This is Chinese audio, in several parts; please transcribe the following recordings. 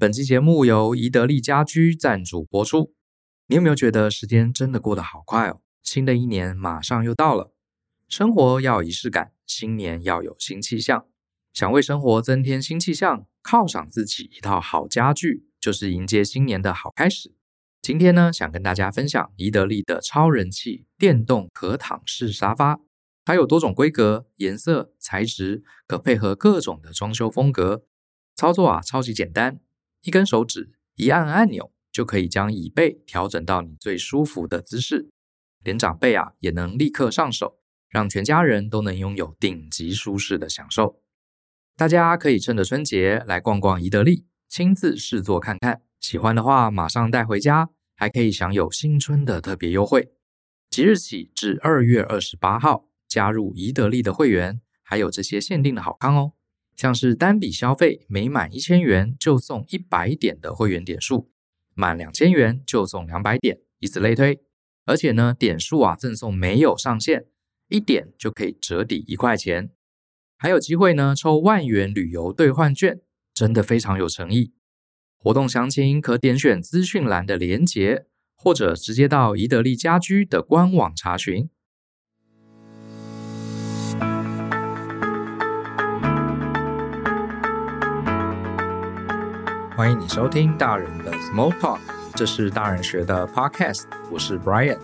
本期节目由宜得利家居赞助播出。你有没有觉得时间真的过得好快哦？新的一年马上又到了，生活要仪式感，新年要有新气象。想为生活增添新气象，犒赏自己一套好家具，就是迎接新年的好开始。今天呢，想跟大家分享宜得利的超人气电动可躺式沙发，它有多种规格、颜色、材质，可配合各种的装修风格。操作啊，超级简单。一根手指一按按钮，就可以将椅背调整到你最舒服的姿势，连长辈啊也能立刻上手，让全家人都能拥有顶级舒适的享受。大家可以趁着春节来逛逛宜得利，亲自试坐看看，喜欢的话马上带回家，还可以享有新春的特别优惠。即日起至二月二十八号，加入宜得利的会员，还有这些限定的好康哦。像是单笔消费每满一千元就送一百点的会员点数，满两千元就送两百点，以此类推。而且呢，点数啊赠送没有上限，一点就可以折抵一块钱，还有机会呢抽万元旅游兑换券，真的非常有诚意。活动详情可点选资讯栏的连结，或者直接到宜得利家居的官网查询。欢迎你收听大人的 Small Talk，这是大人学的 Podcast，我是 Brian。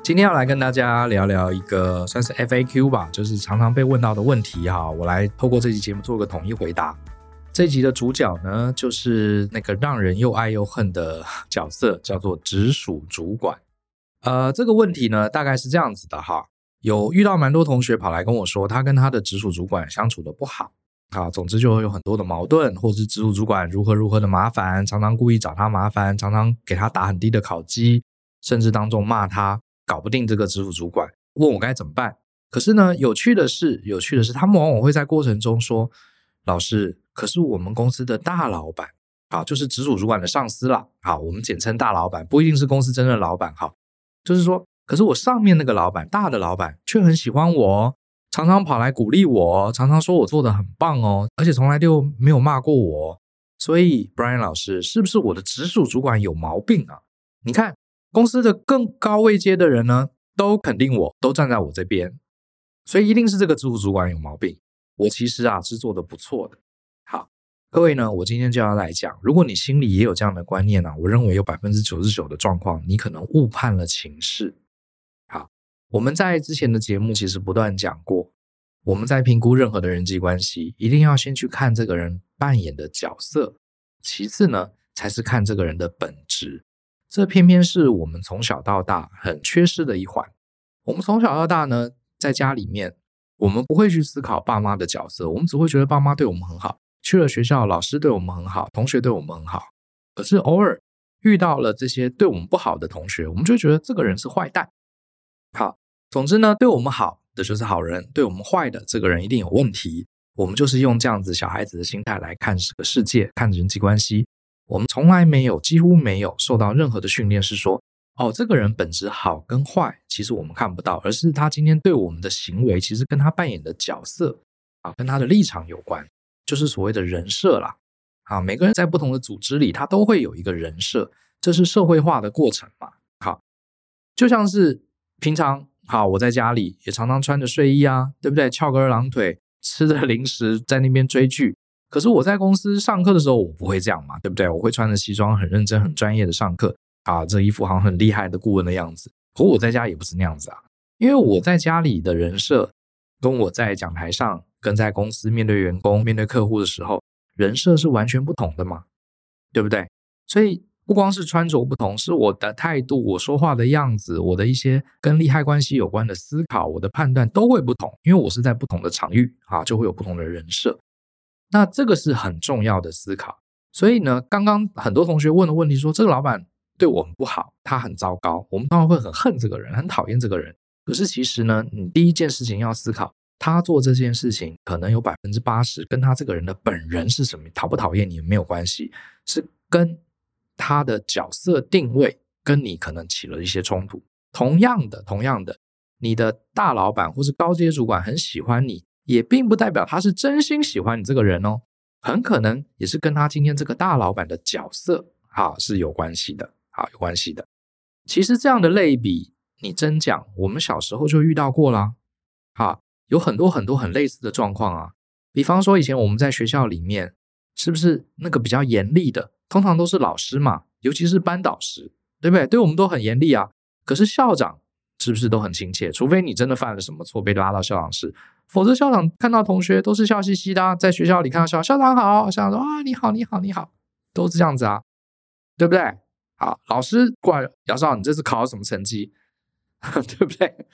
今天要来跟大家聊聊一个算是 FAQ 吧，就是常常被问到的问题哈。我来透过这期节目做个统一回答。这集的主角呢，就是那个让人又爱又恨的角色，叫做直属主管。呃，这个问题呢，大概是这样子的哈，有遇到蛮多同学跑来跟我说，他跟他的直属主管相处的不好。啊，总之就会有很多的矛盾，或是直属主管如何如何的麻烦，常常故意找他麻烦，常常给他打很低的考绩，甚至当众骂他搞不定这个直属主管，问我该怎么办。可是呢，有趣的是，有趣的是，他们往往会在过程中说：“老师，可是我们公司的大老板，啊，就是直属主管的上司啦，啊，我们简称大老板，不一定是公司真正的老板，哈，就是说，可是我上面那个老板，大的老板却很喜欢我。”常常跑来鼓励我，常常说我做得很棒哦，而且从来就没有骂过我。所以，Brian 老师，是不是我的直属主管有毛病啊？你看，公司的更高位阶的人呢，都肯定我，都站在我这边，所以一定是这个直属主管有毛病。我其实啊是做得不错的。好，各位呢，我今天就要来讲，如果你心里也有这样的观念呢，我认为有百分之九十九的状况，你可能误判了情势。我们在之前的节目其实不断讲过，我们在评估任何的人际关系，一定要先去看这个人扮演的角色，其次呢，才是看这个人的本质。这偏偏是我们从小到大很缺失的一环。我们从小到大呢，在家里面，我们不会去思考爸妈的角色，我们只会觉得爸妈对我们很好，去了学校，老师对我们很好，同学对我们很好。可是偶尔遇到了这些对我们不好的同学，我们就觉得这个人是坏蛋。好，总之呢，对我们好的就是好人，对我们坏的这个人一定有问题。我们就是用这样子小孩子的心态来看这个世界，看人际关系。我们从来没有，几乎没有受到任何的训练，是说，哦，这个人本质好跟坏，其实我们看不到，而是他今天对我们的行为，其实跟他扮演的角色啊，跟他的立场有关，就是所谓的人设啦。啊，每个人在不同的组织里，他都会有一个人设，这是社会化的过程嘛。好，就像是。平常好，我在家里也常常穿着睡衣啊，对不对？翘个二郎腿，吃着零食，在那边追剧。可是我在公司上课的时候，我不会这样嘛，对不对？我会穿着西装，很认真、很专业的上课啊，这一副好像很厉害的顾问的样子。可我在家也不是那样子啊，因为我在家里的人设，跟我在讲台上、跟在公司面对员工、面对客户的时候，人设是完全不同的嘛，对不对？所以。不光是穿着不同，是我的态度、我说话的样子、我的一些跟利害关系有关的思考、我的判断都会不同，因为我是在不同的场域啊，就会有不同的人设。那这个是很重要的思考。所以呢，刚刚很多同学问的问题说，这个老板对我们不好，他很糟糕，我们当然会很恨这个人，很讨厌这个人。可是其实呢，你第一件事情要思考，他做这件事情可能有百分之八十跟他这个人的本人是什么，讨不讨厌你没有关系，是跟。他的角色定位跟你可能起了一些冲突。同样的，同样的，你的大老板或是高阶主管很喜欢你，也并不代表他是真心喜欢你这个人哦。很可能也是跟他今天这个大老板的角色啊是有关系的，啊，有关系的。其实这样的类比，你真讲，我们小时候就遇到过啦。啊，有很多很多很类似的状况啊。比方说，以前我们在学校里面，是不是那个比较严厉的，通常都是老师嘛，尤其是班导师，对不对？对我们都很严厉啊。可是校长是不是都很亲切？除非你真的犯了什么错，被拉到校长室，否则校长看到同学都是笑嘻嘻的啊。在学校里看到校校长好，校长说啊，你好，你好，你好，都是这样子啊，对不对？好，老师过来，姚少，你这次考了什么成绩？对不对？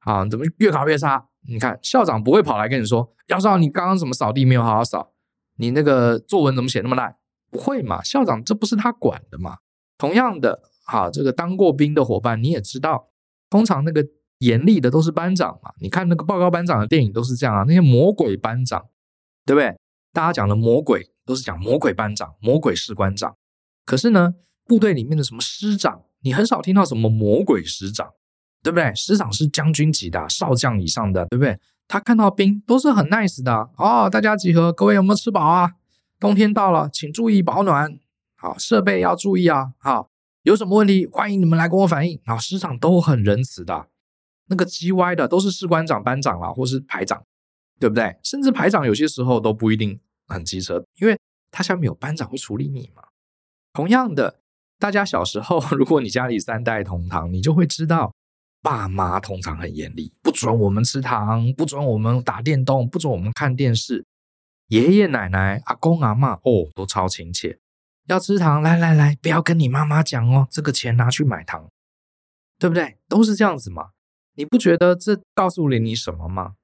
好，怎么越考越差？你看校长不会跑来跟你说，姚少，你刚刚怎么扫地没有好好扫？你那个作文怎么写那么烂？不会嘛？校长这不是他管的嘛？同样的，哈，这个当过兵的伙伴你也知道，通常那个严厉的都是班长嘛。你看那个报告班长的电影都是这样啊，那些魔鬼班长，对不对？大家讲的魔鬼都是讲魔鬼班长、魔鬼士官长。可是呢，部队里面的什么师长，你很少听到什么魔鬼师长。对不对？师长是将军级的，少将以上的，对不对？他看到兵都是很 nice 的哦，大家集合，各位有没有吃饱啊？冬天到了，请注意保暖，好，设备要注意啊，好，有什么问题欢迎你们来跟我反映。好，师长都很仁慈的，那个叽歪的都是士官长、班长啦，或是排长，对不对？甚至排长有些时候都不一定很机车，因为他下面有班长会处理你嘛。同样的，大家小时候，如果你家里三代同堂，你就会知道。爸妈通常很严厉，不准我们吃糖，不准我们打电动，不准我们看电视。爷爷奶奶、阿公阿嬷哦，都超亲切。要吃糖，来来来，不要跟你妈妈讲哦，这个钱拿去买糖，对不对？都是这样子嘛。你不觉得这告诉了你什么吗？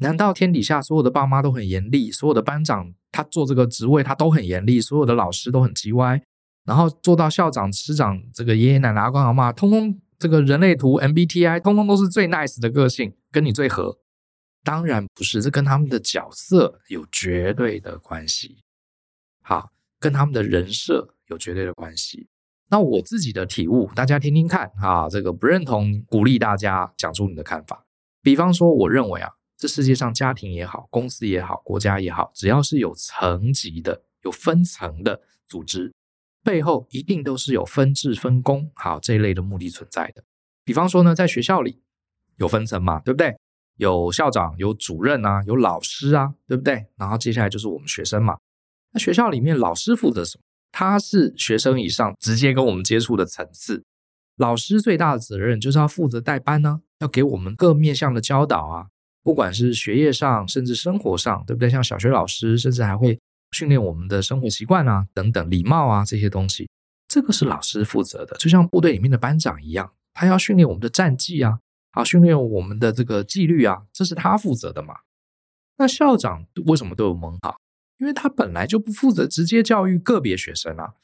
难道天底下所有的爸妈都很严厉，所有的班长他做这个职位他都很严厉，所有的老师都很叽歪，然后做到校长、师长，这个爷爷奶奶、阿公阿嬷，通通。这个人类图 MBTI 通通都是最 nice 的个性，跟你最合。当然不是，这跟他们的角色有绝对的关系。好，跟他们的人设有绝对的关系。那我自己的体悟，大家听听看啊。这个不认同，鼓励大家讲出你的看法。比方说，我认为啊，这世界上家庭也好，公司也好，国家也好，只要是有层级的、有分层的组织。背后一定都是有分制分工，好，这一类的目的存在的。比方说呢，在学校里有分层嘛，对不对？有校长、有主任啊，有老师啊，对不对？然后接下来就是我们学生嘛。那学校里面老师负责什么？他是学生以上直接跟我们接触的层次。老师最大的责任就是要负责带班呢，要给我们各面向的教导啊，不管是学业上，甚至生活上，对不对？像小学老师，甚至还会。训练我们的生活习惯啊，等等，礼貌啊，这些东西，这个是老师负责的。就像部队里面的班长一样，他要训练我们的战绩啊，啊，训练我们的这个纪律啊，这是他负责的嘛。那校长为什么对我们好？因为他本来就不负责直接教育个别学生啊。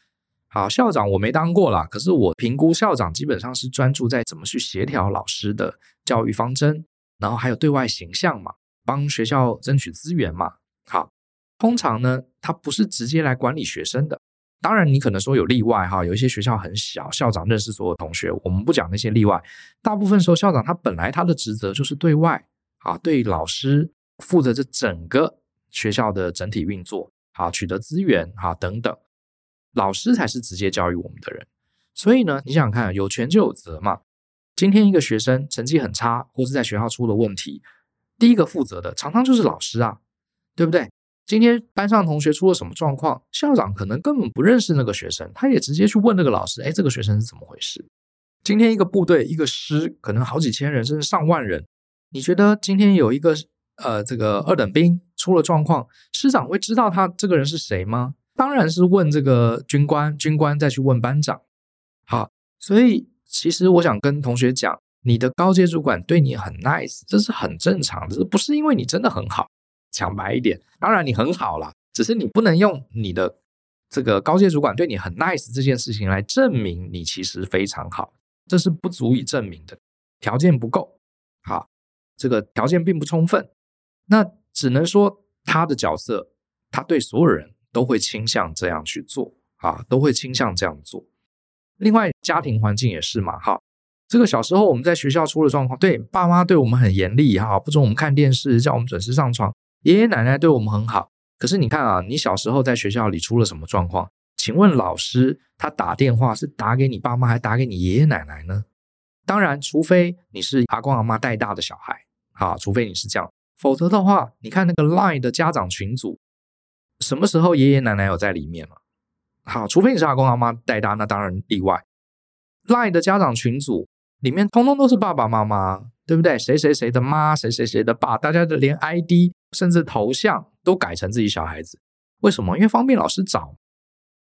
好，校长我没当过啦，可是我评估校长基本上是专注在怎么去协调老师的教育方针，然后还有对外形象嘛，帮学校争取资源嘛。好。通常呢，他不是直接来管理学生的。当然，你可能说有例外哈，有一些学校很小，校长认识所有同学。我们不讲那些例外。大部分时候，校长他本来他的职责就是对外啊，对老师负责这整个学校的整体运作，啊，取得资源啊等等。老师才是直接教育我们的人。所以呢，你想想看，有权就有责嘛。今天一个学生成绩很差，或是在学校出了问题，第一个负责的常常就是老师啊，对不对？今天班上同学出了什么状况？校长可能根本不认识那个学生，他也直接去问那个老师：“哎，这个学生是怎么回事？”今天一个部队一个师可能好几千人甚至上万人，你觉得今天有一个呃这个二等兵出了状况，师长会知道他这个人是谁吗？当然是问这个军官，军官再去问班长。好，所以其实我想跟同学讲，你的高阶主管对你很 nice，这是很正常的，不是因为你真的很好。讲白一点，当然你很好啦，只是你不能用你的这个高阶主管对你很 nice 这件事情来证明你其实非常好，这是不足以证明的，条件不够，好，这个条件并不充分，那只能说他的角色，他对所有人都会倾向这样去做啊，都会倾向这样做。另外，家庭环境也是嘛，哈，这个小时候我们在学校出了状况，对，爸妈对我们很严厉哈，不准我们看电视，叫我们准时上床。爷爷奶奶对我们很好，可是你看啊，你小时候在学校里出了什么状况？请问老师他打电话是打给你爸妈，还打给你爷爷奶奶呢？当然，除非你是阿公阿妈带大的小孩，啊，除非你是这样，否则的话，你看那个 Line 的家长群组，什么时候爷爷奶奶有在里面了？好，除非你是阿公阿妈带大，那当然例外。Line 的家长群组里面通通都是爸爸妈妈，对不对？谁谁谁的妈，谁谁谁的爸，大家的连 ID 甚至头像都改成自己小孩子，为什么？因为方便老师找。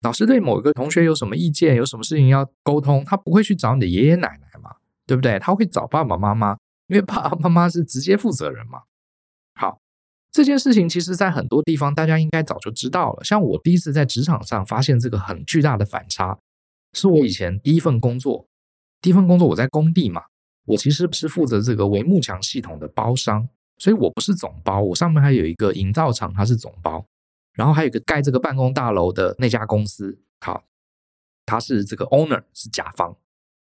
老师对某一个同学有什么意见，有什么事情要沟通，他不会去找你的爷爷奶奶嘛，对不对？他会找爸爸妈妈，因为爸爸妈妈是直接负责人嘛。好，这件事情其实在很多地方大家应该早就知道了。像我第一次在职场上发现这个很巨大的反差。是我以前第一份工作，第一份工作我在工地嘛，我其实是负责这个帷幕墙系统的包商，所以我不是总包，我上面还有一个营造厂，它是总包，然后还有一个盖这个办公大楼的那家公司，好，它是这个 owner 是甲方，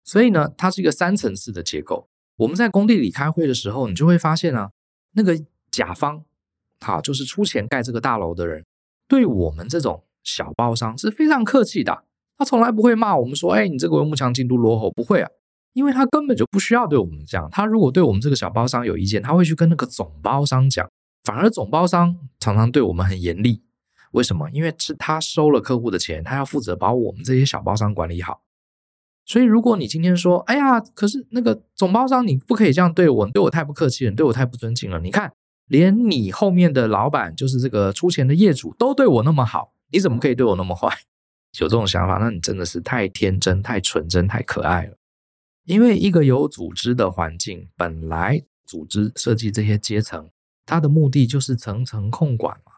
所以呢，它是一个三层次的结构。我们在工地里开会的时候，你就会发现啊，那个甲方，好，就是出钱盖这个大楼的人，对我们这种小包商是非常客气的。他从来不会骂我们说：“哎，你这个文幕墙进度落后。”不会啊，因为他根本就不需要对我们这样。他如果对我们这个小包商有意见，他会去跟那个总包商讲。反而总包商常常对我们很严厉。为什么？因为是他收了客户的钱，他要负责把我们这些小包商管理好。所以，如果你今天说：“哎呀，可是那个总包商你不可以这样对我，对我太不客气了，对我太不尊敬了。”你看，连你后面的老板，就是这个出钱的业主，都对我那么好，你怎么可以对我那么坏？有这种想法，那你真的是太天真、太纯真、太可爱了。因为一个有组织的环境，本来组织设计这些阶层，它的目的就是层层控管嘛。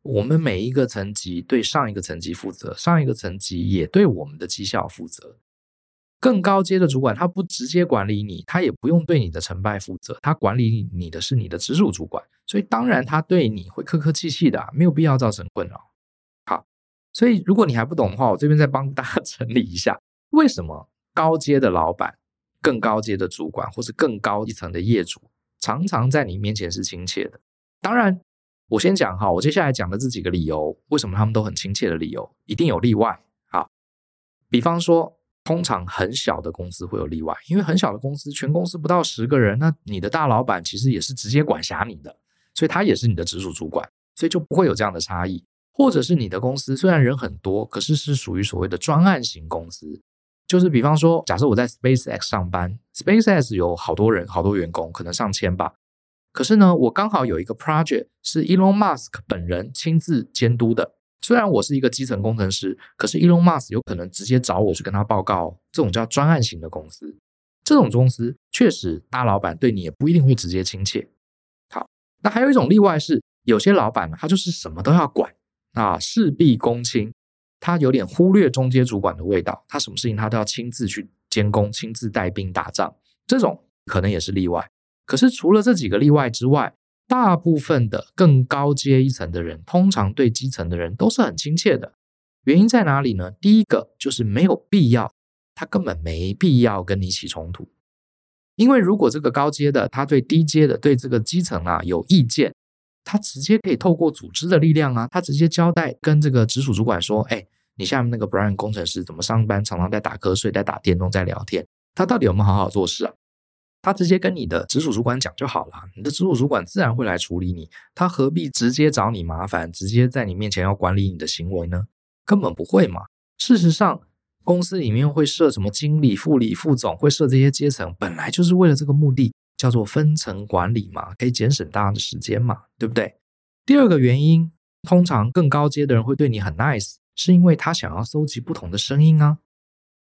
我们每一个层级对上一个层级负责，上一个层级也对我们的绩效负责。更高阶的主管，他不直接管理你，他也不用对你的成败负责，他管理你的是你的直属主管，所以当然他对你会客客气气的，没有必要造成困扰。好所以，如果你还不懂的话，我这边再帮大家 整理一下，为什么高阶的老板、更高阶的主管，或是更高一层的业主，常常在你面前是亲切的？当然，我先讲哈，我接下来讲的这几个理由，为什么他们都很亲切的理由，一定有例外。好，比方说，通常很小的公司会有例外，因为很小的公司，全公司不到十个人，那你的大老板其实也是直接管辖你的，所以他也是你的直属主管，所以就不会有这样的差异。或者是你的公司虽然人很多，可是是属于所谓的专案型公司，就是比方说，假设我在 SpaceX 上班，SpaceX 有好多人，好多员工，可能上千吧。可是呢，我刚好有一个 project 是 Elon Musk 本人亲自监督的。虽然我是一个基层工程师，可是 Elon Musk 有可能直接找我去跟他报告。这种叫专案型的公司，这种公司确实大老板对你也不一定会直接亲切。好，那还有一种例外是，有些老板，他就是什么都要管。啊，事必躬亲，他有点忽略中阶主管的味道，他什么事情他都要亲自去监工，亲自带兵打仗，这种可能也是例外。可是除了这几个例外之外，大部分的更高阶一层的人，通常对基层的人都是很亲切的。原因在哪里呢？第一个就是没有必要，他根本没必要跟你起冲突，因为如果这个高阶的他对低阶的对这个基层啊有意见。他直接可以透过组织的力量啊，他直接交代跟这个直属主管说：“哎，你下面那个 Brian 工程师怎么上班常常在打瞌睡，在打电动，在聊天，他到底有没有好好做事啊？”他直接跟你的直属主管讲就好了，你的直属主管自然会来处理你，他何必直接找你麻烦，直接在你面前要管理你的行为呢？根本不会嘛。事实上，公司里面会设什么经理、副理、副总，会设这些阶层，本来就是为了这个目的。叫做分层管理嘛，可以节省大家的时间嘛，对不对？第二个原因，通常更高阶的人会对你很 nice，是因为他想要搜集不同的声音啊。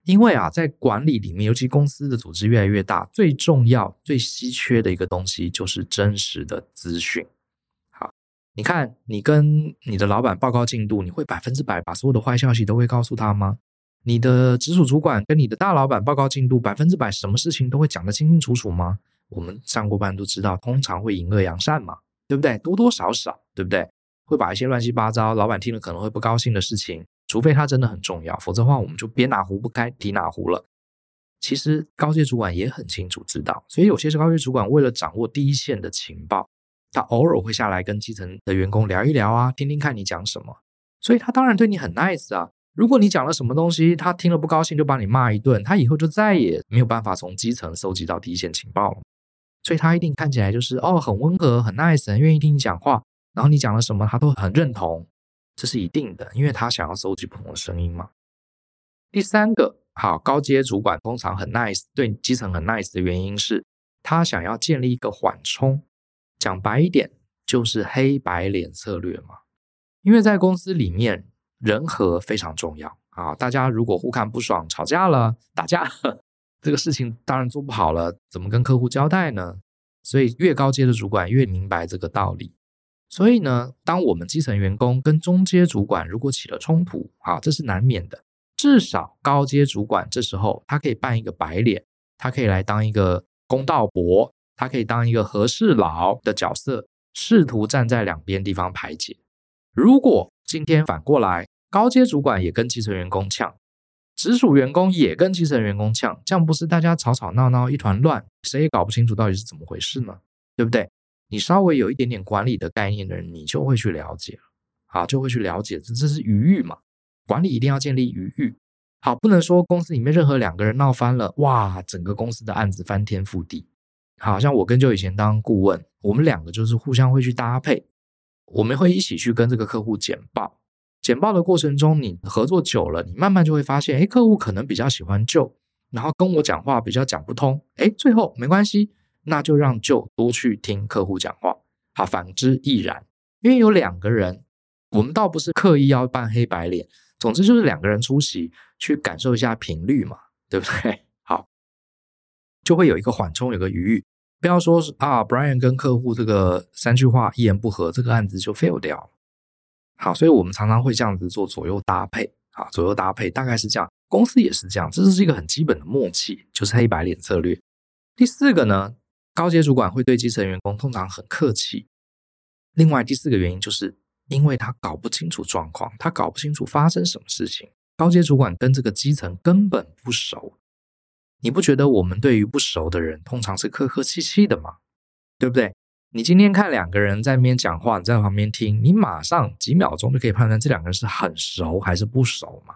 因为啊，在管理里面，尤其公司的组织越来越大，最重要、最稀缺的一个东西就是真实的资讯。好，你看，你跟你的老板报告进度，你会百分之百把所有的坏消息都会告诉他吗？你的直属主管跟你的大老板报告进度，百分之百什么事情都会讲得清清楚楚吗？我们上过班都知道，通常会隐恶扬善嘛，对不对？多多少少，对不对？会把一些乱七八糟，老板听了可能会不高兴的事情，除非他真的很重要，否则的话，我们就别哪壶不开提哪壶了。其实高阶主管也很清楚知道，所以有些是高阶主管为了掌握第一线的情报，他偶尔会下来跟基层的员工聊一聊啊，听听看你讲什么。所以他当然对你很 nice 啊。如果你讲了什么东西，他听了不高兴就把你骂一顿，他以后就再也没有办法从基层搜集到第一线情报了。所以他一定看起来就是哦，很温和，很 nice，很愿意听你讲话，然后你讲了什么他都很认同，这是一定的，因为他想要搜集不同的声音嘛。第三个，好，高阶主管通常很 nice，对基层很 nice 的原因是他想要建立一个缓冲，讲白一点就是黑白脸策略嘛。因为在公司里面。人和非常重要啊！大家如果互看不爽，吵架了、打架，这个事情当然做不好了，怎么跟客户交代呢？所以越高阶的主管越明白这个道理。所以呢，当我们基层员工跟中阶主管如果起了冲突，啊，这是难免的。至少高阶主管这时候他可以扮一个白脸，他可以来当一个公道伯，他可以当一个和事佬的角色，试图站在两边地方排解。如果今天反过来，高阶主管也跟基层员工呛，直属员工也跟基层员工呛，这样不是大家吵吵闹闹一团乱，谁也搞不清楚到底是怎么回事呢？对不对？你稍微有一点点管理的概念的人，你就会去了解了，好，就会去了解，这这是余裕嘛？管理一定要建立余裕，好，不能说公司里面任何两个人闹翻了，哇，整个公司的案子翻天覆地。好像我跟就以前当顾问，我们两个就是互相会去搭配。我们会一起去跟这个客户简报，简报的过程中，你合作久了，你慢慢就会发现，哎，客户可能比较喜欢 Joe，然后跟我讲话比较讲不通，哎，最后没关系，那就让 Joe 多去听客户讲话，好，反之亦然。因为有两个人，我们倒不是刻意要扮黑白脸，总之就是两个人出席，去感受一下频率嘛，对不对？好，就会有一个缓冲，有个余裕。不要说是啊，Brian 跟客户这个三句话一言不合，这个案子就 fail 掉了。好，所以我们常常会这样子做左右搭配啊，左右搭配大概是这样，公司也是这样，这是一个很基本的默契，就是黑白脸策略。第四个呢，高阶主管会对基层员工通常很客气。另外第四个原因就是因为他搞不清楚状况，他搞不清楚发生什么事情，高阶主管跟这个基层根本不熟。你不觉得我们对于不熟的人通常是客客气气的吗？对不对？你今天看两个人在那边讲话，你在旁边听，你马上几秒钟就可以判断这两个人是很熟还是不熟嘛？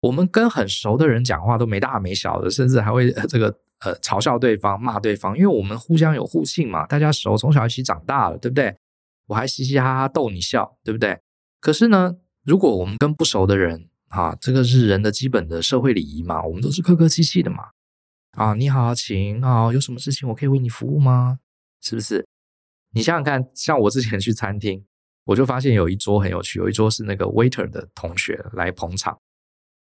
我们跟很熟的人讲话都没大没小的，甚至还会这个呃嘲笑对方、骂对方，因为我们互相有互信嘛，大家熟，从小一起长大了，对不对？我还嘻嘻哈哈逗你笑，对不对？可是呢，如果我们跟不熟的人，啊，这个是人的基本的社会礼仪嘛，我们都是客客气气的嘛。啊，你好，请啊，有什么事情我可以为你服务吗？是不是？你想想看，像我之前去餐厅，我就发现有一桌很有趣，有一桌是那个 waiter 的同学来捧场。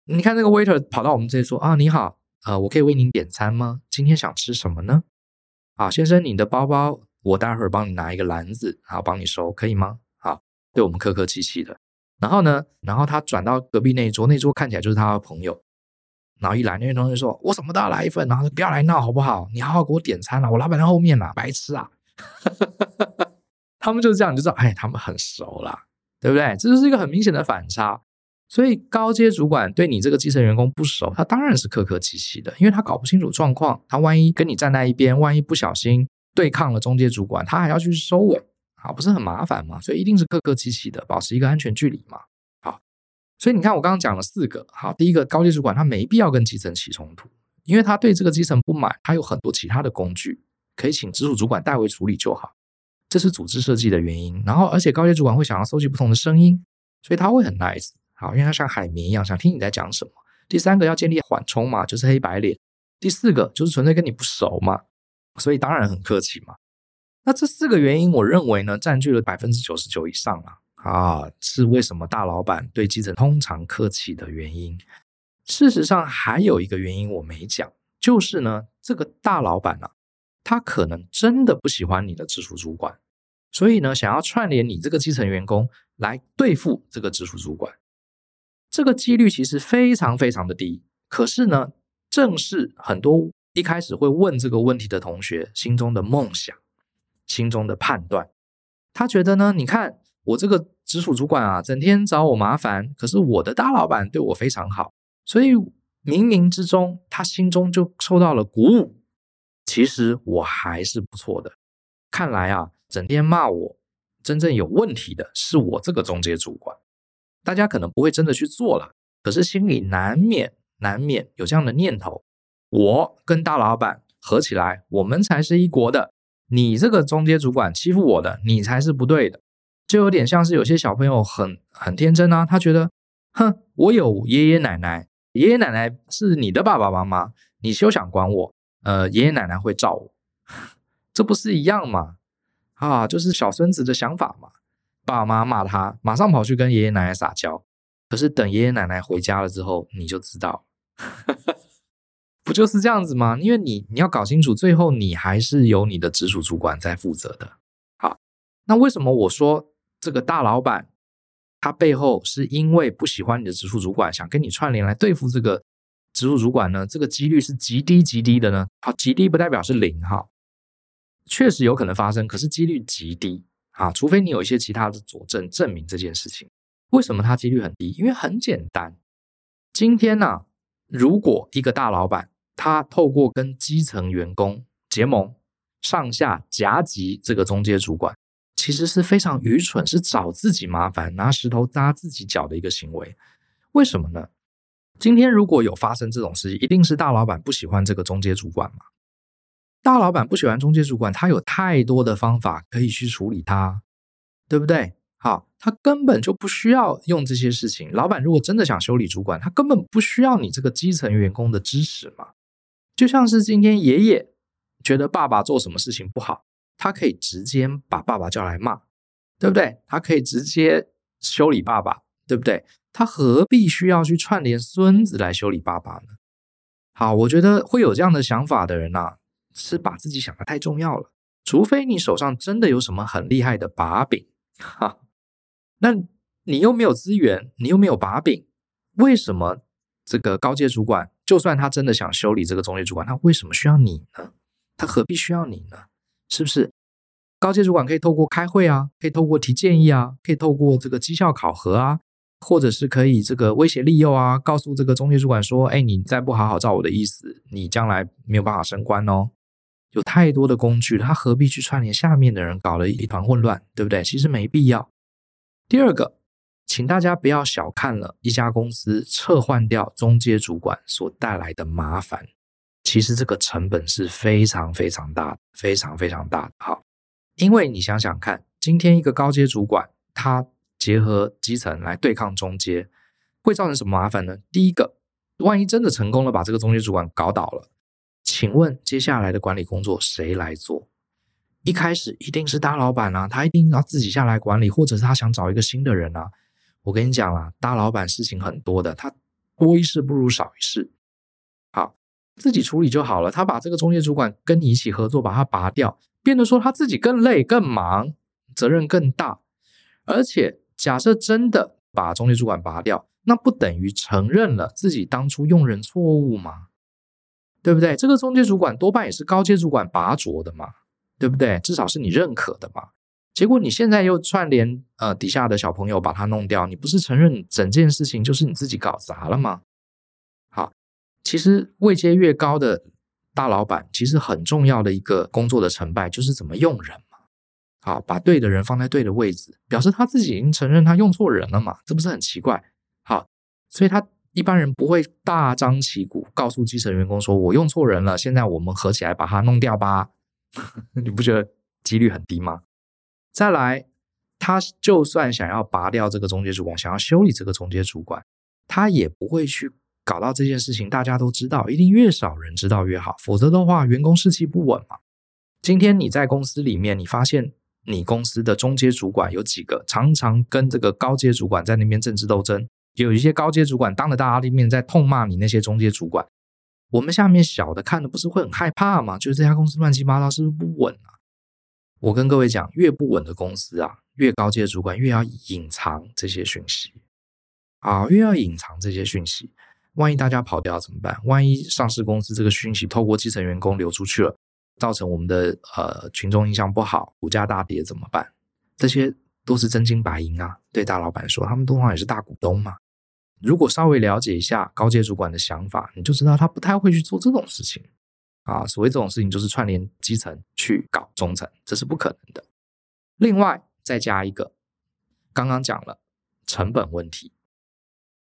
你看那个 waiter 跑到我们这里说啊，你好，呃，我可以为您点餐吗？今天想吃什么呢？啊，先生，你的包包我待会儿帮你拿一个篮子，好，帮你收，可以吗？好，对我们客客气气的。然后呢，然后他转到隔壁那一桌，那桌看起来就是他的朋友。然后一来，那位同学说：“我什么都要来一份，然后不要来闹好不好？你好好给我点餐了，我老板在后面了，白痴啊！” 他们就是这样，你就知道，哎，他们很熟啦，对不对？这就是一个很明显的反差。所以高阶主管对你这个基层员工不熟，他当然是客客气气的，因为他搞不清楚状况，他万一跟你站在一边，万一不小心对抗了中阶主管，他还要去收尾。好，不是很麻烦吗？所以一定是客客气气的，保持一个安全距离嘛。好，所以你看我刚刚讲了四个。好，第一个高阶主管他没必要跟基层起冲突，因为他对这个基层不满，他有很多其他的工具可以请直属主管代为处理就好。这是组织设计的原因。然后，而且高阶主管会想要收集不同的声音，所以他会很 nice。好，因为他像海绵一样，想听你在讲什么。第三个要建立缓冲嘛，就是黑白脸。第四个就是纯粹跟你不熟嘛，所以当然很客气嘛。那这四个原因，我认为呢，占据了百分之九十九以上啊啊，是为什么大老板对基层通常客气的原因。事实上，还有一个原因我没讲，就是呢，这个大老板啊，他可能真的不喜欢你的直属主管，所以呢，想要串联你这个基层员工来对付这个直属主管，这个几率其实非常非常的低。可是呢，正是很多一开始会问这个问题的同学心中的梦想。心中的判断，他觉得呢？你看我这个直属主管啊，整天找我麻烦，可是我的大老板对我非常好，所以冥冥之中，他心中就受到了鼓舞。其实我还是不错的。看来啊，整天骂我，真正有问题的是我这个中介主管。大家可能不会真的去做了，可是心里难免难免有这样的念头：我跟大老板合起来，我们才是一国的。你这个中介主管欺负我的，你才是不对的。就有点像是有些小朋友很很天真啊，他觉得，哼，我有爷爷奶奶，爷爷奶奶是你的爸爸妈妈，你休想管我。呃，爷爷奶奶会罩我，这不是一样吗？啊，就是小孙子的想法嘛。爸妈骂他，马上跑去跟爷爷奶奶撒娇。可是等爷爷奶奶回家了之后，你就知道，不就是这样子吗？因为你你要搞清楚，最后你还是由你的直属主管在负责的。好，那为什么我说？这个大老板，他背后是因为不喜欢你的直属主管，想跟你串联来对付这个直属主管呢？这个几率是极低极低的呢。好，极低不代表是零哈，确实有可能发生，可是几率极低啊，除非你有一些其他的佐证证明这件事情。为什么它几率很低？因为很简单，今天呢、啊，如果一个大老板他透过跟基层员工结盟，上下夹击这个中介主管。其实是非常愚蠢，是找自己麻烦，拿石头砸自己脚的一个行为。为什么呢？今天如果有发生这种事情，一定是大老板不喜欢这个中介主管嘛？大老板不喜欢中介主管，他有太多的方法可以去处理他，对不对？好，他根本就不需要用这些事情。老板如果真的想修理主管，他根本不需要你这个基层员工的支持嘛。就像是今天爷爷觉得爸爸做什么事情不好。他可以直接把爸爸叫来骂，对不对？他可以直接修理爸爸，对不对？他何必需要去串联孙子来修理爸爸呢？好，我觉得会有这样的想法的人啊，是把自己想得太重要了。除非你手上真的有什么很厉害的把柄，哈，那你又没有资源，你又没有把柄，为什么这个高阶主管，就算他真的想修理这个中阶主管，他为什么需要你呢？他何必需要你呢？是不是高阶主管可以透过开会啊，可以透过提建议啊，可以透过这个绩效考核啊，或者是可以这个威胁利诱啊，告诉这个中介主管说：“哎，你再不好好照我的意思，你将来没有办法升官哦。”有太多的工具，他何必去串联下面的人，搞了一团混乱，对不对？其实没必要。第二个，请大家不要小看了一家公司撤换掉中介主管所带来的麻烦。其实这个成本是非常非常大，非常非常大的。好，因为你想想看，今天一个高阶主管，他结合基层来对抗中介，会造成什么麻烦呢？第一个，万一真的成功了，把这个中介主管搞倒了，请问接下来的管理工作谁来做？一开始一定是大老板啊，他一定要自己下来管理，或者是他想找一个新的人啊。我跟你讲啦，大老板事情很多的，他多一事不如少一事。好自己处理就好了。他把这个中介主管跟你一起合作，把他拔掉，变得说他自己更累、更忙，责任更大。而且，假设真的把中介主管拔掉，那不等于承认了自己当初用人错误吗？对不对？这个中介主管多半也是高阶主管拔擢的嘛，对不对？至少是你认可的嘛。结果你现在又串联呃底下的小朋友把他弄掉，你不是承认整件事情就是你自己搞砸了吗？好其实位阶越高的大老板，其实很重要的一个工作的成败就是怎么用人。好，把对的人放在对的位置，表示他自己已经承认他用错人了嘛，这不是很奇怪？好，所以他一般人不会大张旗鼓告诉基层员工说：“我用错人了，现在我们合起来把他弄掉吧。”你不觉得几率很低吗？再来，他就算想要拔掉这个中介主管，想要修理这个中介主管，他也不会去。搞到这件事情，大家都知道，一定越少人知道越好，否则的话，员工士气不稳嘛。今天你在公司里面，你发现你公司的中阶主管有几个，常常跟这个高阶主管在那边政治斗争，有一些高阶主管当着大家的面在痛骂你那些中阶主管，我们下面小的看的不是会很害怕吗？就是这家公司乱七八糟，是不是不稳啊？我跟各位讲，越不稳的公司啊，越高阶主管越要隐藏这些讯息啊，越要隐藏这些讯息。万一大家跑掉怎么办？万一上市公司这个讯息透过基层员工流出去了，造成我们的呃群众印象不好，股价大跌怎么办？这些都是真金白银啊！对大老板说，他们通常也是大股东嘛。如果稍微了解一下高阶主管的想法，你就知道他不太会去做这种事情啊。所谓这种事情，就是串联基层去搞中层，这是不可能的。另外再加一个，刚刚讲了成本问题。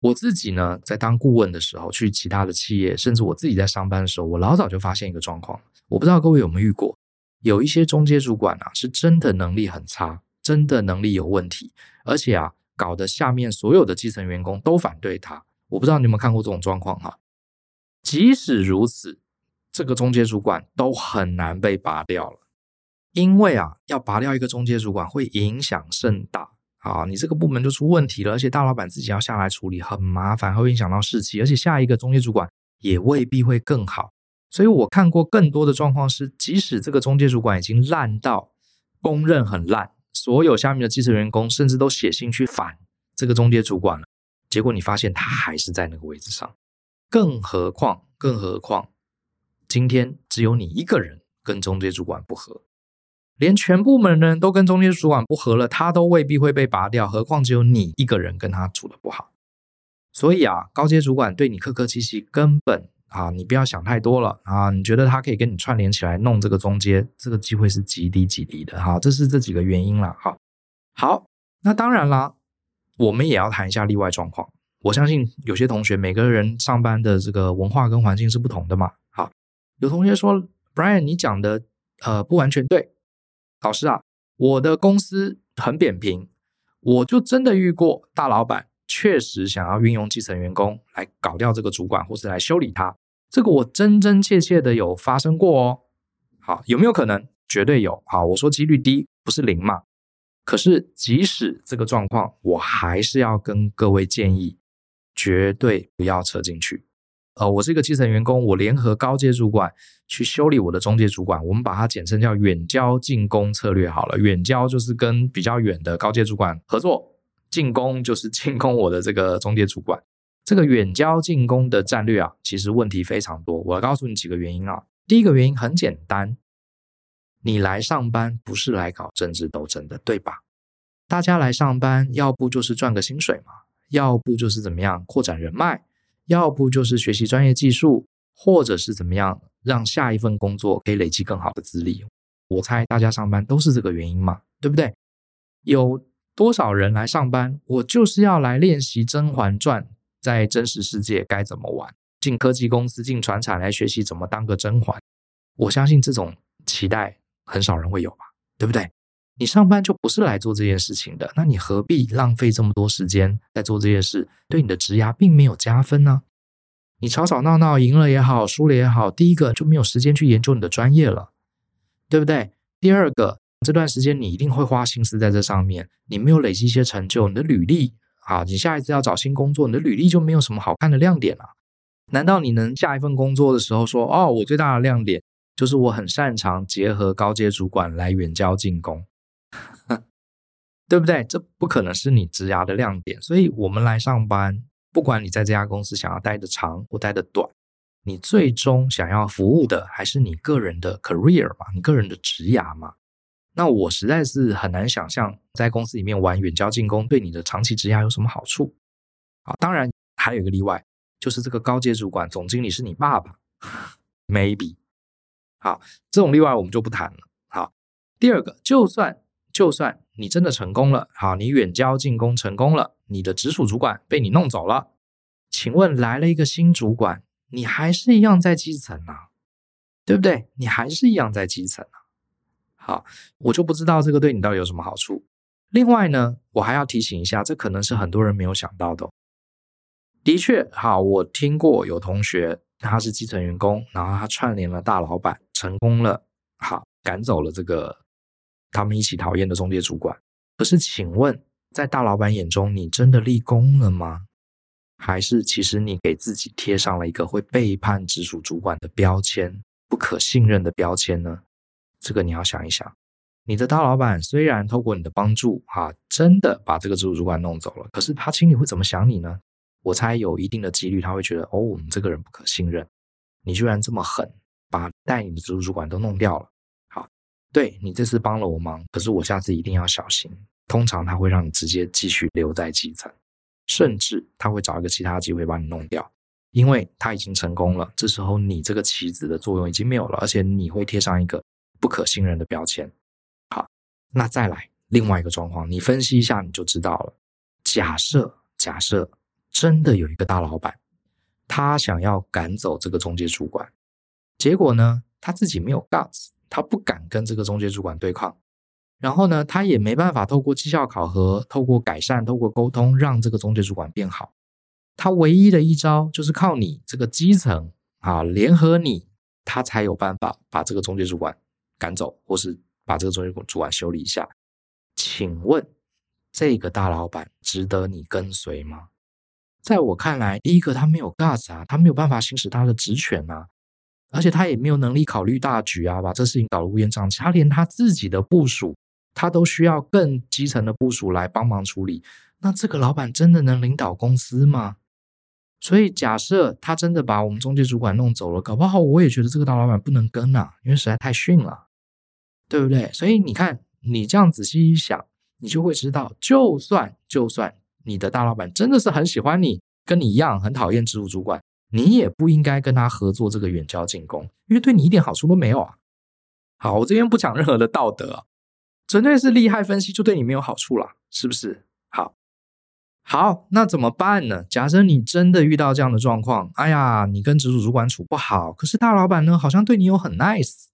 我自己呢，在当顾问的时候，去其他的企业，甚至我自己在上班的时候，我老早就发现一个状况。我不知道各位有没有遇过，有一些中介主管啊，是真的能力很差，真的能力有问题，而且啊，搞得下面所有的基层员工都反对他。我不知道你有没有看过这种状况哈。即使如此，这个中介主管都很难被拔掉了，因为啊，要拔掉一个中介主管会影响甚大。好，你这个部门就出问题了，而且大老板自己要下来处理，很麻烦，会影响到士气，而且下一个中介主管也未必会更好。所以我看过更多的状况是，即使这个中介主管已经烂到公认很烂，所有下面的基层员工甚至都写信去反这个中介主管了，结果你发现他还是在那个位置上。更何况，更何况，今天只有你一个人跟中介主管不合。连全部门的人都跟中间主管不和了，他都未必会被拔掉，何况只有你一个人跟他处得不好。所以啊，高阶主管对你客客气气，根本啊，你不要想太多了啊。你觉得他可以跟你串联起来弄这个中间，这个机会是极低极低的。哈，这是这几个原因了。好，好，那当然啦，我们也要谈一下例外状况。我相信有些同学每个人上班的这个文化跟环境是不同的嘛。好，有同学说，Brian，你讲的呃不完全对。老师啊，我的公司很扁平，我就真的遇过大老板确实想要运用基层员工来搞掉这个主管，或是来修理他。这个我真真切切的有发生过哦。好，有没有可能？绝对有。好，我说几率低，不是零嘛。可是即使这个状况，我还是要跟各位建议，绝对不要扯进去。呃，我是一个基层员工，我联合高阶主管去修理我的中介主管，我们把它简称叫远交近攻策略好了。远交就是跟比较远的高阶主管合作，近攻就是进攻我的这个中介主管。这个远交近攻的战略啊，其实问题非常多。我要告诉你几个原因啊。第一个原因很简单，你来上班不是来搞政治斗争的，对吧？大家来上班，要不就是赚个薪水嘛，要不就是怎么样扩展人脉。要不就是学习专业技术，或者是怎么样让下一份工作可以累积更好的资历。我猜大家上班都是这个原因嘛，对不对？有多少人来上班？我就是要来练习《甄嬛传》，在真实世界该怎么玩？进科技公司、进船厂来学习怎么当个甄嬛。我相信这种期待很少人会有吧，对不对？你上班就不是来做这件事情的，那你何必浪费这么多时间在做这件事？对你的职涯并没有加分呢。你吵吵闹闹赢了也好，输了也好，第一个就没有时间去研究你的专业了，对不对？第二个，这段时间你一定会花心思在这上面，你没有累积一些成就，你的履历啊，你下一次要找新工作，你的履历就没有什么好看的亮点了。难道你能下一份工作的时候说，哦，我最大的亮点就是我很擅长结合高阶主管来远交近攻？对不对？这不可能是你职涯的亮点。所以，我们来上班，不管你在这家公司想要待得长或待得短，你最终想要服务的还是你个人的 career 嘛，你个人的职涯嘛。那我实在是很难想象，在公司里面玩远交近攻对你的长期职涯有什么好处。啊，当然还有一个例外，就是这个高阶主管、总经理是你爸爸，maybe。好，这种例外我们就不谈了。好，第二个，就算。就算你真的成功了，好，你远交近攻成功了，你的直属主管被你弄走了，请问来了一个新主管，你还是一样在基层啊，对不对？你还是一样在基层啊。好，我就不知道这个对你到底有什么好处。另外呢，我还要提醒一下，这可能是很多人没有想到的。的确，好，我听过有同学他是基层员工，然后他串联了大老板，成功了，好，赶走了这个。他们一起讨厌的中介主管，可是请问，在大老板眼中，你真的立功了吗？还是其实你给自己贴上了一个会背叛直属主管的标签，不可信任的标签呢？这个你要想一想。你的大老板虽然透过你的帮助，哈，真的把这个直属主管弄走了，可是他心里会怎么想你呢？我猜有一定的几率他会觉得，哦，我们这个人不可信任，你居然这么狠，把带你的直属主管都弄掉了。对，你这次帮了我忙，可是我下次一定要小心。通常他会让你直接继续留在基层，甚至他会找一个其他机会把你弄掉，因为他已经成功了。这时候你这个棋子的作用已经没有了，而且你会贴上一个不可信任的标签。好，那再来另外一个状况，你分析一下你就知道了。假设假设真的有一个大老板，他想要赶走这个中介主管，结果呢，他自己没有 guts，他不敢跟这个中介主管对抗，然后呢，他也没办法透过绩效考核、透过改善、透过沟通，让这个中介主管变好。他唯一的一招就是靠你这个基层啊，联合你，他才有办法把这个中介主管赶走，或是把这个中介主管修理一下。请问这个大老板值得你跟随吗？在我看来，第一个他没有 guts 啊，他没有办法行使他的职权啊，而且他也没有能力考虑大局啊，把这事情搞得乌烟瘴气。他连他自己的部署，他都需要更基层的部署来帮忙处理。那这个老板真的能领导公司吗？所以假设他真的把我们中介主管弄走了，搞不好我也觉得这个大老板不能跟啊，因为实在太逊了，对不对？所以你看。你这样仔细一想，你就会知道，就算就算你的大老板真的是很喜欢你，跟你一样很讨厌直属主管，你也不应该跟他合作这个远交近攻，因为对你一点好处都没有啊。好，我这边不讲任何的道德，纯粹是利害分析，就对你没有好处了，是不是？好，好，那怎么办呢？假设你真的遇到这样的状况，哎呀，你跟直属主管处不好，可是大老板呢，好像对你又很 nice。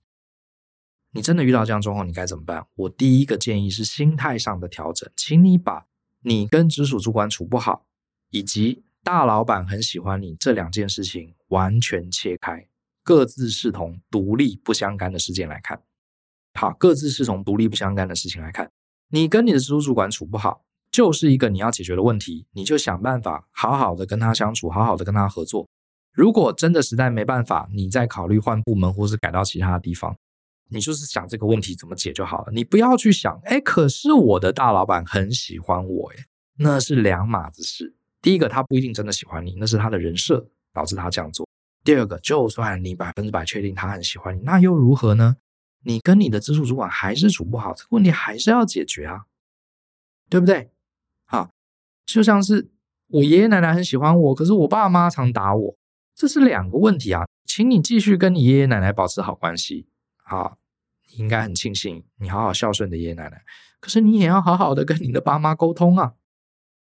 你真的遇到这样状况，你该怎么办？我第一个建议是心态上的调整，请你把你跟直属主管处不好，以及大老板很喜欢你这两件事情完全切开，各自视同独立不相干的事件来看。好，各自视同独立不相干的事情来看，你跟你的直属主管处不好，就是一个你要解决的问题，你就想办法好好的跟他相处，好好的跟他合作。如果真的实在没办法，你再考虑换部门或是改到其他的地方。你就是想这个问题怎么解就好了，你不要去想，哎，可是我的大老板很喜欢我，哎，那是两码子事。第一个，他不一定真的喜欢你，那是他的人设导致他这样做。第二个，就算你百分之百确定他很喜欢你，那又如何呢？你跟你的直属主管还是处不好，这个问题还是要解决啊，对不对？好，就像是我爷爷奶奶很喜欢我，可是我爸妈常打我，这是两个问题啊，请你继续跟你爷爷奶奶保持好关系。好，你应该很庆幸你好好孝顺的爷爷奶奶，可是你也要好好的跟你的爸妈沟通啊，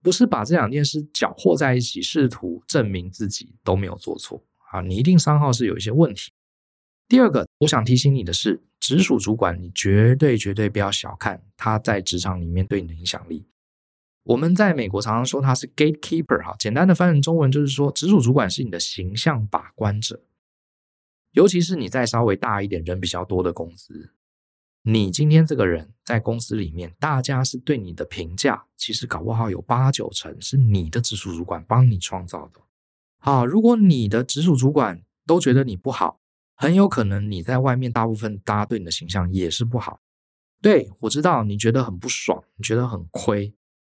不是把这两件事搅和在一起，试图证明自己都没有做错啊，你一定商号是有一些问题。第二个，我想提醒你的是，直属主管你绝对绝对不要小看他在职场里面对你的影响力。我们在美国常常说他是 gatekeeper 哈，简单的翻译成中文就是说，直属主管是你的形象把关者。尤其是你在稍微大一点、人比较多的公司，你今天这个人在公司里面，大家是对你的评价，其实搞不好有八九成是你的直属主管帮你创造的。好，如果你的直属主管都觉得你不好，很有可能你在外面大部分大家对你的形象也是不好。对，我知道你觉得很不爽，你觉得很亏，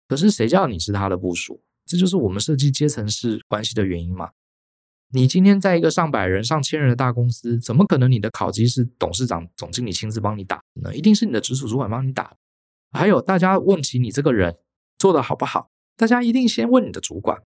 可是谁叫你是他的部署？这就是我们设计阶层式关系的原因嘛。你今天在一个上百人、上千人的大公司，怎么可能你的考绩是董事长、总经理亲自帮你打呢？一定是你的直属主管帮你打。还有，大家问起你这个人做的好不好，大家一定先问你的主管，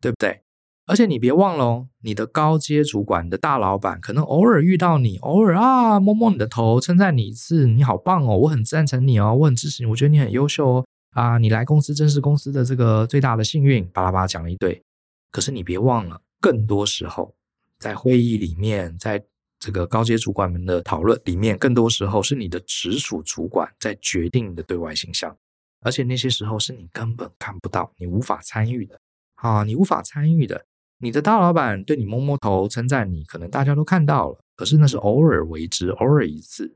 对不对？而且你别忘了哦，你的高阶主管、你的大老板，可能偶尔遇到你，偶尔啊摸摸你的头，称赞你一次，你好棒哦，我很赞成你哦，我很支持你，我觉得你很优秀哦，啊，你来公司真是公司的这个最大的幸运，巴拉巴拉讲了一堆。可是你别忘了。更多时候，在会议里面，在这个高阶主管们的讨论里面，更多时候是你的直属主管在决定你的对外形象，而且那些时候是你根本看不到，你无法参与的啊，你无法参与的。你的大老板对你摸摸头称赞你，可能大家都看到了，可是那是偶尔为之，偶尔一次。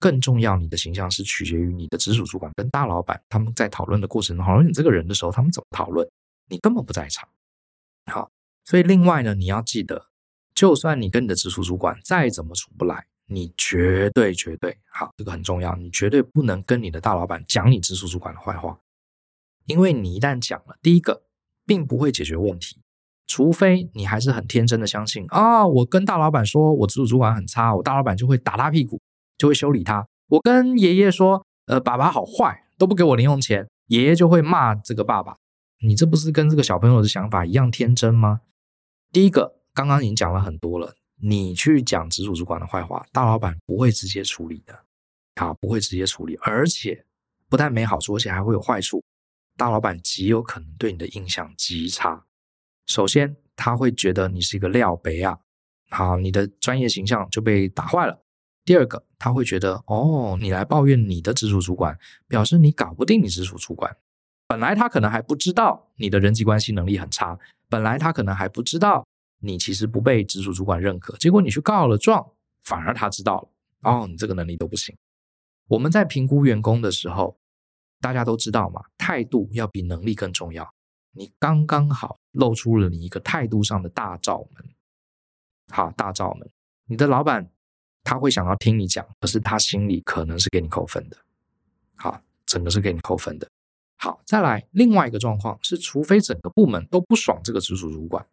更重要，你的形象是取决于你的直属主管跟大老板他们在讨论的过程中，讨论你这个人的时候，他们怎么讨论，你根本不在场。好。所以，另外呢，你要记得，就算你跟你的直属主管再怎么处不来，你绝对绝对好，这个很重要，你绝对不能跟你的大老板讲你直属主管的坏话，因为你一旦讲了，第一个并不会解决问题，除非你还是很天真的相信啊，我跟大老板说我直属主管很差，我大老板就会打他屁股，就会修理他。我跟爷爷说，呃，爸爸好坏，都不给我零用钱，爷爷就会骂这个爸爸。你这不是跟这个小朋友的想法一样天真吗？第一个，刚刚已经讲了很多了。你去讲直属主管的坏话，大老板不会直接处理的，啊，不会直接处理，而且不但没好处，而且还会有坏处。大老板极有可能对你的印象极差。首先，他会觉得你是一个料杯啊，好，你的专业形象就被打坏了。第二个，他会觉得哦，你来抱怨你的直属主管，表示你搞不定你直属主管。本来他可能还不知道你的人际关系能力很差，本来他可能还不知道你其实不被直属主管认可。结果你去告了状，反而他知道了哦，你这个能力都不行。我们在评估员工的时候，大家都知道嘛，态度要比能力更重要。你刚刚好露出了你一个态度上的大罩门，好，大罩门，你的老板。他会想要听你讲，可是他心里可能是给你扣分的。好，整个是给你扣分的。好，再来另外一个状况是，除非整个部门都不爽这个直属主管，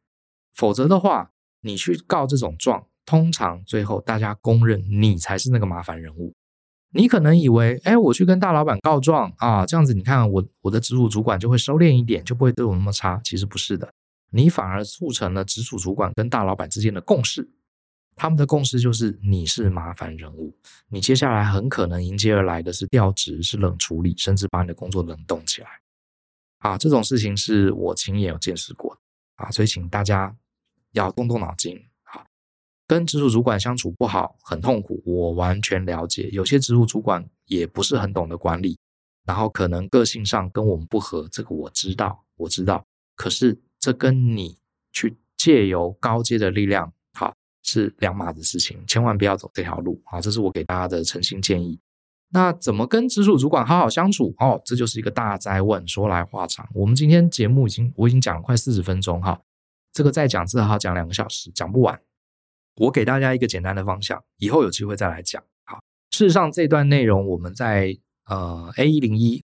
否则的话，你去告这种状，通常最后大家公认你才是那个麻烦人物。你可能以为，哎，我去跟大老板告状啊，这样子你看我我的直属主管就会收敛一点，就不会对我那么差。其实不是的，你反而促成了直属主管跟大老板之间的共识。他们的共识就是你是麻烦人物，你接下来很可能迎接而来的是调职、是冷处理，甚至把你的工作冷冻起来。啊，这种事情是我亲眼有见识过啊，所以请大家要动动脑筋。啊，跟直属主管相处不好，很痛苦，我完全了解。有些直属主管也不是很懂得管理，然后可能个性上跟我们不合，这个我知道，我知道。可是这跟你去借由高阶的力量。是两码子事情，千万不要走这条路啊！这是我给大家的诚心建议。那怎么跟直属主管好好相处？哦，这就是一个大灾问。说来话长，我们今天节目已经我已经讲了快四十分钟哈，这个再讲至少要讲两个小时，讲不完。我给大家一个简单的方向，以后有机会再来讲。好，事实上这段内容我们在呃 A 一零一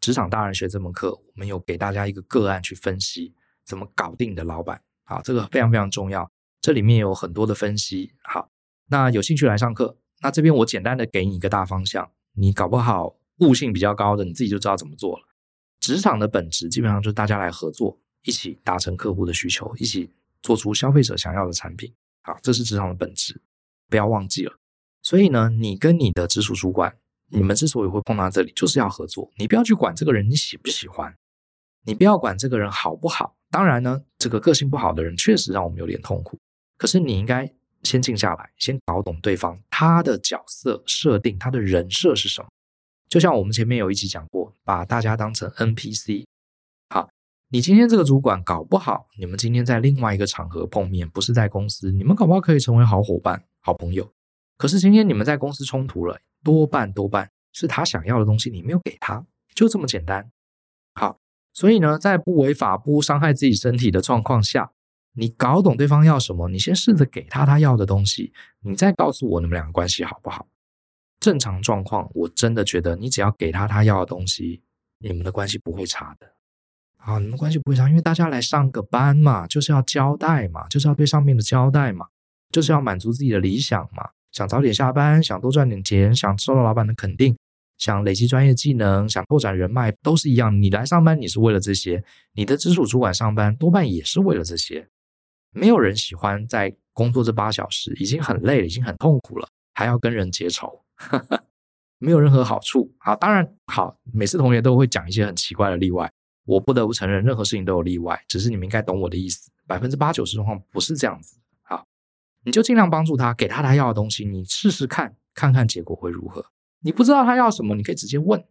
职场大人学这门课，我们有给大家一个个案去分析怎么搞定你的老板。好，这个非常非常重要。这里面有很多的分析，好，那有兴趣来上课。那这边我简单的给你一个大方向，你搞不好悟性比较高的，你自己就知道怎么做了。职场的本质基本上就是大家来合作，一起达成客户的需求，一起做出消费者想要的产品。好，这是职场的本质，不要忘记了。所以呢，你跟你的直属主管，你们之所以会碰到这里，就是要合作。你不要去管这个人你喜不喜欢，你不要管这个人好不好。当然呢，这个个性不好的人确实让我们有点痛苦。可是你应该先静下来，先搞懂对方他的角色设定，他的人设是什么。就像我们前面有一集讲过，把大家当成 NPC。好，你今天这个主管搞不好，你们今天在另外一个场合碰面，不是在公司，你们搞不好可以成为好伙伴、好朋友。可是今天你们在公司冲突了，多半多半是他想要的东西你没有给他，就这么简单。好，所以呢，在不违法、不伤害自己身体的状况下。你搞懂对方要什么，你先试着给他他要的东西，你再告诉我你们两个关系好不好？正常状况，我真的觉得你只要给他他要的东西，你们的关系不会差的。啊，你们关系不会差，因为大家来上个班嘛，就是要交代嘛，就是要对上面的交代嘛，就是要满足自己的理想嘛，想早点下班，想多赚点钱，想受到老板的肯定，想累积专业技能，想拓展人脉，都是一样。你来上班，你是为了这些；你的直属主管上班，多半也是为了这些。没有人喜欢在工作这八小时已经很累了，已经很痛苦了，还要跟人结仇，没有任何好处。好，当然好，每次同学都会讲一些很奇怪的例外，我不得不承认，任何事情都有例外，只是你们应该懂我的意思。百分之八九十状况不是这样子。好，你就尽量帮助他，给他他要的东西，你试试看，看看结果会如何。你不知道他要什么，你可以直接问。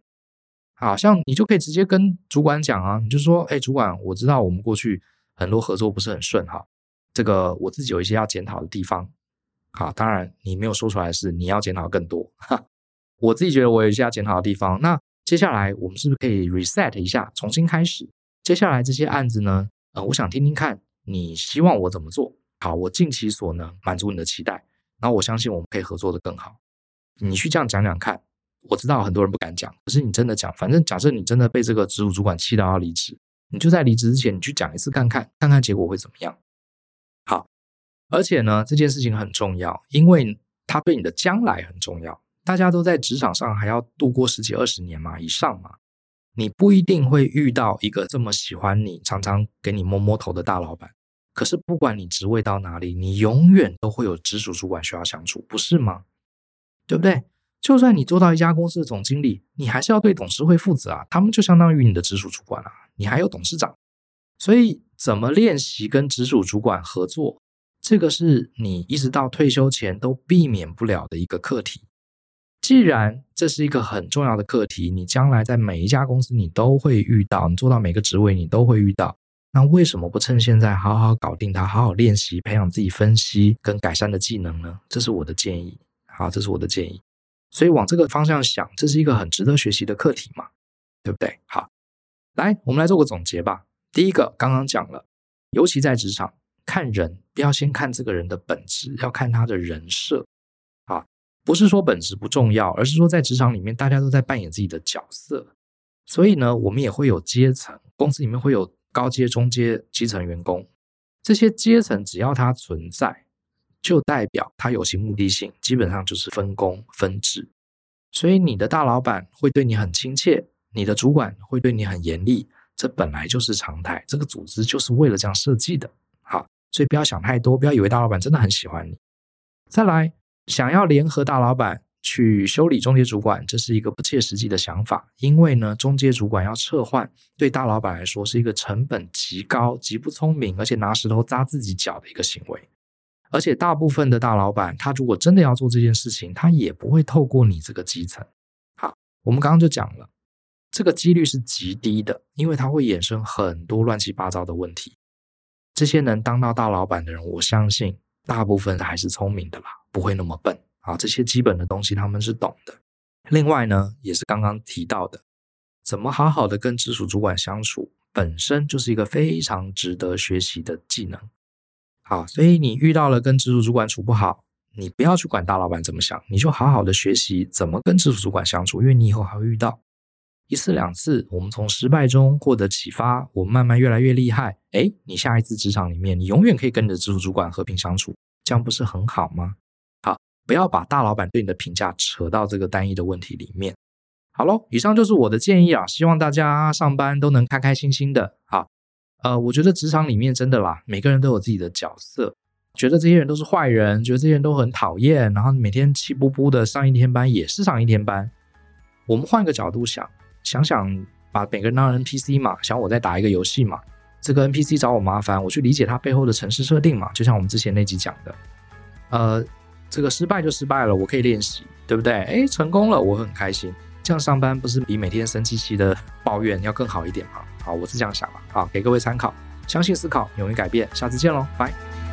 好，像你就可以直接跟主管讲啊，你就说，哎，主管，我知道我们过去很多合作不是很顺哈。这个我自己有一些要检讨的地方，好，当然你没有说出来的是你要检讨更多，哈，我自己觉得我有一些要检讨的地方。那接下来我们是不是可以 reset 一下，重新开始？接下来这些案子呢，呃，我想听听看你希望我怎么做。好，我尽其所能满足你的期待，然后我相信我们可以合作得更好。你去这样讲讲看，我知道很多人不敢讲，可是你真的讲，反正假设你真的被这个直属主管气到要离职，你就在离职之前你去讲一次看看，看看结果会怎么样。而且呢，这件事情很重要，因为它对你的将来很重要。大家都在职场上还要度过十几二十年嘛，以上嘛，你不一定会遇到一个这么喜欢你、常常给你摸摸头的大老板。可是不管你职位到哪里，你永远都会有直属主管需要相处，不是吗？对不对？就算你做到一家公司的总经理，你还是要对董事会负责啊，他们就相当于你的直属主管啊，你还有董事长，所以怎么练习跟直属主管合作，这个是你一直到退休前都避免不了的一个课题。既然这是一个很重要的课题，你将来在每一家公司你都会遇到，你做到每个职位你都会遇到，那为什么不趁现在好好搞定它，好好练习，培养自己分析跟改善的技能呢？这是我的建议。好，这是我的建议。所以往这个方向想，这是一个很值得学习的课题嘛，对不对？好，来，我们来做个总结吧。第一个，刚刚讲了，尤其在职场，看人不要先看这个人的本质，要看他的人设啊。不是说本质不重要，而是说在职场里面，大家都在扮演自己的角色，所以呢，我们也会有阶层，公司里面会有高阶、中阶、基层员工，这些阶层只要它存在，就代表它有其目的性，基本上就是分工分治。所以你的大老板会对你很亲切，你的主管会对你很严厉，这本来就是常态，这个组织就是为了这样设计的。所以不要想太多，不要以为大老板真的很喜欢你。再来。想要联合大老板去修理中介主管，这是一个不切实际的想法。因为呢，中介主管要撤换，对大老板来说是一个成本极高、极不聪明，而且拿石头砸自己脚的一个行为。而且大部分的大老板，他如果真的要做这件事情，他也不会透过你这个基层。好，我们刚刚就讲了，这个几率是极低的，因为它会衍生很多乱七八糟的问题。这些能当到大老板的人，我相信大部分还是聪明的啦。不会那么笨啊！这些基本的东西他们是懂的。另外呢，也是刚刚提到的，怎么好好的跟直属主管相处，本身就是一个非常值得学习的技能。好，所以你遇到了跟直属主管处不好，你不要去管大老板怎么想，你就好好的学习怎么跟直属主管相处，因为你以后还会遇到一次两次。我们从失败中获得启发，我们慢慢越来越厉害。诶，你下一次职场里面，你永远可以跟你的直属主管和平相处，这样不是很好吗？好不要把大老板对你的评价扯到这个单一的问题里面。好喽，以上就是我的建议啊，希望大家上班都能开开心心的。好，呃，我觉得职场里面真的啦，每个人都有自己的角色，觉得这些人都是坏人，觉得这些人都很讨厌，然后每天气呼呼的上一天班也是上一天班。我们换个角度想，想想把每个人当 NPC 嘛，想我在打一个游戏嘛，这个 NPC 找我麻烦，我去理解他背后的城市设定嘛，就像我们之前那集讲的，呃。这个失败就失败了，我可以练习，对不对？哎，成功了，我很开心。这样上班不是比每天生气气的抱怨要更好一点吗？好，我是这样想的。好，给各位参考，相信思考，勇于改变。下次见喽，拜。